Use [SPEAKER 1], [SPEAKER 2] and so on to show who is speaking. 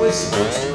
[SPEAKER 1] Boys